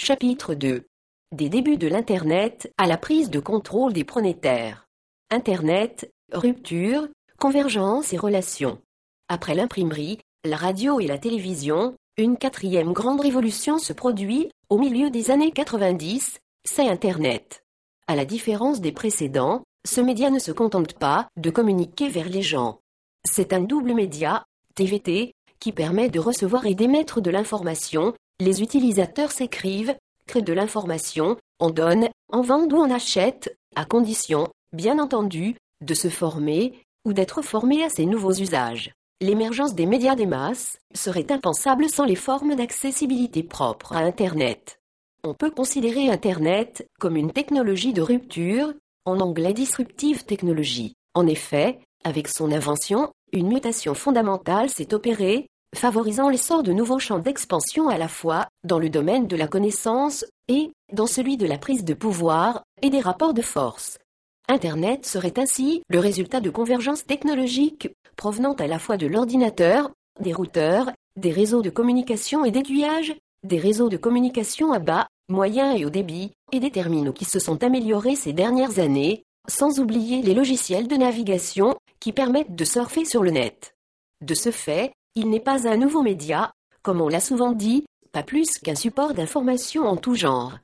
Chapitre 2 Des débuts de l'Internet à la prise de contrôle des pronétaires. Internet, rupture, convergence et relations. Après l'imprimerie, la radio et la télévision, une quatrième grande révolution se produit, au milieu des années 90, c'est Internet. À la différence des précédents, ce média ne se contente pas de communiquer vers les gens. C'est un double média, TVT, qui permet de recevoir et d'émettre de l'information. Les utilisateurs s'écrivent, créent de l'information, en donnent, en vendent ou en achètent, à condition, bien entendu, de se former ou d'être formés à ces nouveaux usages. L'émergence des médias des masses serait impensable sans les formes d'accessibilité propres à Internet. On peut considérer Internet comme une technologie de rupture, en anglais disruptive technologie. En effet, avec son invention, une mutation fondamentale s'est opérée, favorisant l'essor de nouveaux champs d'expansion à la fois dans le domaine de la connaissance et dans celui de la prise de pouvoir et des rapports de force. Internet serait ainsi le résultat de convergences technologiques provenant à la fois de l'ordinateur, des routeurs, des réseaux de communication et d'aiguillage, des réseaux de communication à bas, moyen et haut débit, et des terminaux qui se sont améliorés ces dernières années, sans oublier les logiciels de navigation qui permettent de surfer sur le net. De ce fait, il n'est pas un nouveau média, comme on l'a souvent dit, pas plus qu'un support d'information en tout genre.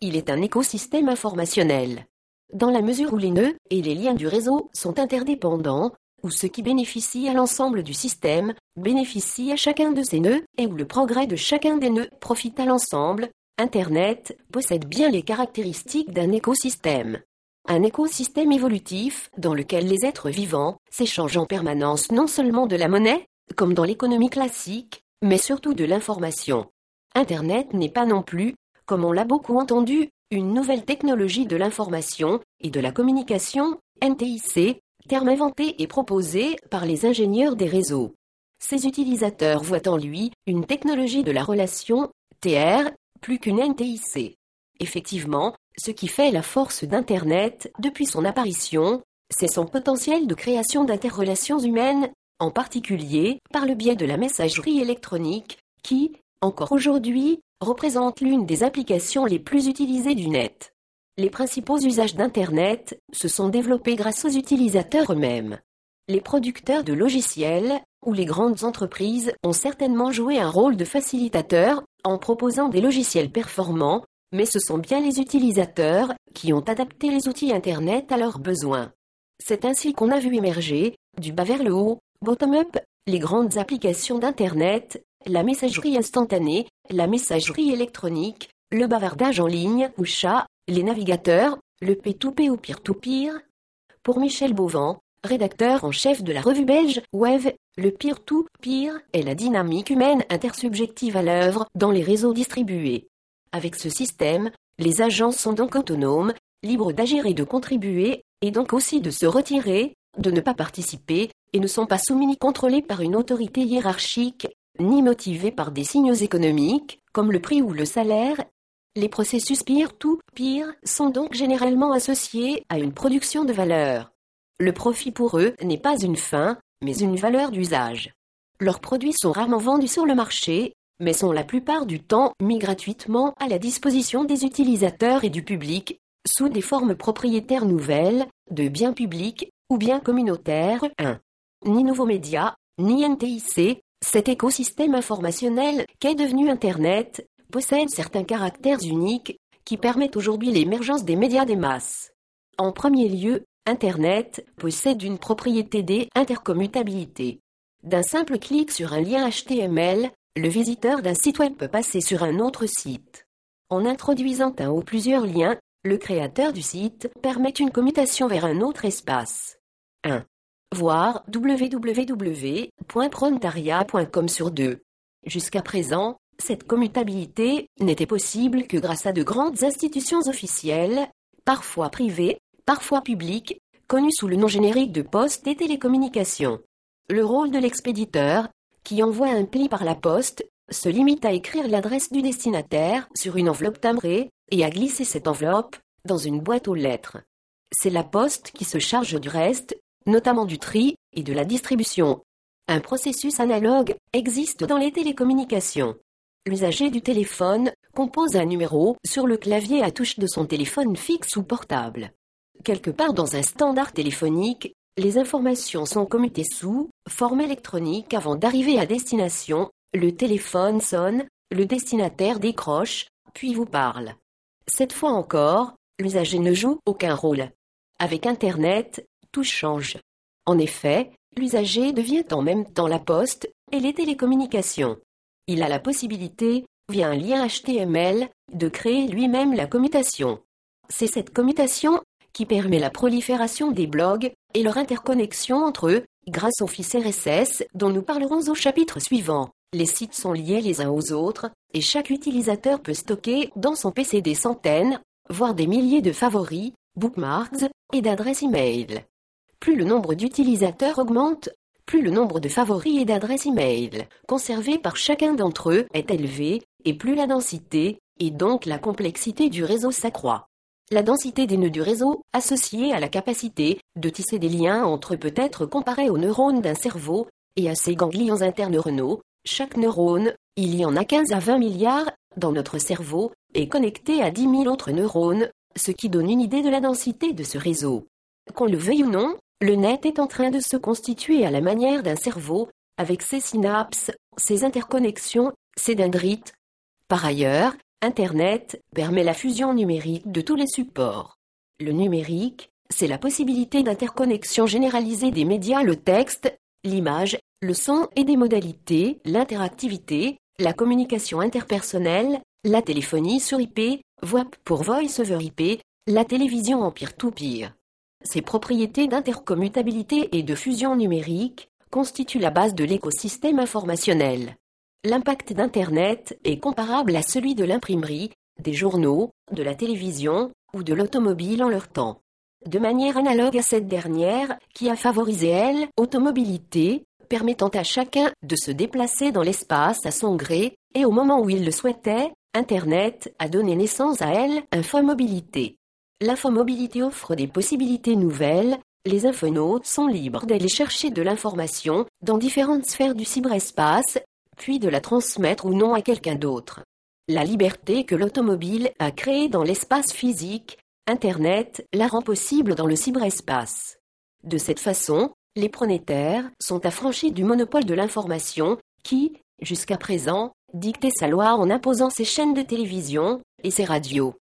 Il est un écosystème informationnel. Dans la mesure où les nœuds et les liens du réseau sont interdépendants, où ce qui bénéficie à l'ensemble du système bénéficie à chacun de ces nœuds et où le progrès de chacun des nœuds profite à l'ensemble, Internet possède bien les caractéristiques d'un écosystème. Un écosystème évolutif dans lequel les êtres vivants s'échangent en permanence non seulement de la monnaie, comme dans l'économie classique, mais surtout de l'information. Internet n'est pas non plus, comme on l'a beaucoup entendu, une nouvelle technologie de l'information et de la communication, NTIC, terme inventé et proposé par les ingénieurs des réseaux. Ces utilisateurs voient en lui une technologie de la relation, TR, plus qu'une NTIC. Effectivement, ce qui fait la force d'Internet depuis son apparition, c'est son potentiel de création d'interrelations humaines, en particulier par le biais de la messagerie électronique, qui, encore aujourd'hui, représente l'une des applications les plus utilisées du net. Les principaux usages d'Internet se sont développés grâce aux utilisateurs eux-mêmes. Les producteurs de logiciels ou les grandes entreprises ont certainement joué un rôle de facilitateur en proposant des logiciels performants, mais ce sont bien les utilisateurs qui ont adapté les outils Internet à leurs besoins. C'est ainsi qu'on a vu émerger, du bas vers le haut, bottom-up, les grandes applications d'Internet la messagerie instantanée, la messagerie électronique, le bavardage en ligne ou chat, les navigateurs, le P2P ou peer-to-peer. Pour Michel Beauvant, rédacteur en chef de la revue belge Web, le peer-to-peer est la dynamique humaine intersubjective à l'œuvre dans les réseaux distribués. Avec ce système, les agents sont donc autonomes, libres d'agir et de contribuer, et donc aussi de se retirer, de ne pas participer, et ne sont pas soumis ni contrôlés par une autorité hiérarchique, ni motivés par des signaux économiques, comme le prix ou le salaire. Les processus peer-to-peer sont donc généralement associés à une production de valeur. Le profit pour eux n'est pas une fin, mais une valeur d'usage. Leurs produits sont rarement vendus sur le marché, mais sont la plupart du temps mis gratuitement à la disposition des utilisateurs et du public, sous des formes propriétaires nouvelles, de biens publics ou biens communautaires. 1. Ni nouveaux médias, ni NTIC, cet écosystème informationnel qu'est devenu Internet possède certains caractères uniques qui permettent aujourd'hui l'émergence des médias des masses. En premier lieu, Internet possède une propriété des intercommutabilité. D'un simple clic sur un lien HTML, le visiteur d'un site web peut passer sur un autre site. En introduisant un ou plusieurs liens, le créateur du site permet une commutation vers un autre espace. 1 voir www.prontaria.com sur deux. Jusqu'à présent, cette commutabilité n'était possible que grâce à de grandes institutions officielles, parfois privées, parfois publiques, connues sous le nom générique de poste et télécommunications. Le rôle de l'expéditeur, qui envoie un pli par la poste, se limite à écrire l'adresse du destinataire sur une enveloppe timbrée et à glisser cette enveloppe dans une boîte aux lettres. C'est la poste qui se charge du reste, notamment du tri et de la distribution. Un processus analogue existe dans les télécommunications. l'usager du téléphone compose un numéro sur le clavier à touche de son téléphone fixe ou portable. Quelque part dans un standard téléphonique, les informations sont commutées sous forme électronique avant d'arriver à destination, le téléphone sonne, le destinataire décroche, puis vous parle. Cette fois encore, l'usager ne joue aucun rôle. Avec Internet, tout change. En effet, l'usager devient en même temps la poste et les télécommunications. Il a la possibilité, via un lien HTML, de créer lui-même la commutation. C'est cette commutation qui permet la prolifération des blogs et leur interconnexion entre eux grâce au fils RSS dont nous parlerons au chapitre suivant. Les sites sont liés les uns aux autres et chaque utilisateur peut stocker dans son PC des centaines, voire des milliers de favoris, bookmarks et d'adresses e-mail. Plus le nombre d'utilisateurs augmente, plus le nombre de favoris et d'adresses e-mail conservés par chacun d'entre eux est élevé, et plus la densité, et donc la complexité du réseau s'accroît. La densité des nœuds du réseau, associée à la capacité de tisser des liens entre peut être comparée aux neurones d'un cerveau et à ses ganglions interneuronaux. Chaque neurone, il y en a 15 à 20 milliards dans notre cerveau, est connecté à 10 000 autres neurones, ce qui donne une idée de la densité de ce réseau. Qu'on le veuille ou non, le net est en train de se constituer à la manière d'un cerveau, avec ses synapses, ses interconnexions, ses dendrites. Par ailleurs, Internet permet la fusion numérique de tous les supports. Le numérique, c'est la possibilité d'interconnexion généralisée des médias, le texte, l'image, le son et des modalités, l'interactivité, la communication interpersonnelle, la téléphonie sur IP, VoIP pour Voice over IP, la télévision en peer-to-peer. Ces propriétés d'intercommutabilité et de fusion numérique constituent la base de l'écosystème informationnel. L'impact d'Internet est comparable à celui de l'imprimerie, des journaux, de la télévision ou de l'automobile en leur temps. De manière analogue à cette dernière, qui a favorisé elle, automobilité, permettant à chacun de se déplacer dans l'espace à son gré, et au moment où il le souhaitait, Internet a donné naissance à elle, infomobilité. L'infomobilité offre des possibilités nouvelles, les infonautes sont libres d'aller chercher de l'information dans différentes sphères du cyberespace puis de la transmettre ou non à quelqu'un d'autre. La liberté que l'automobile a créée dans l'espace physique, Internet la rend possible dans le cyberespace. De cette façon, les pronétaires sont affranchis du monopole de l'information qui, jusqu'à présent, dictait sa loi en imposant ses chaînes de télévision et ses radios.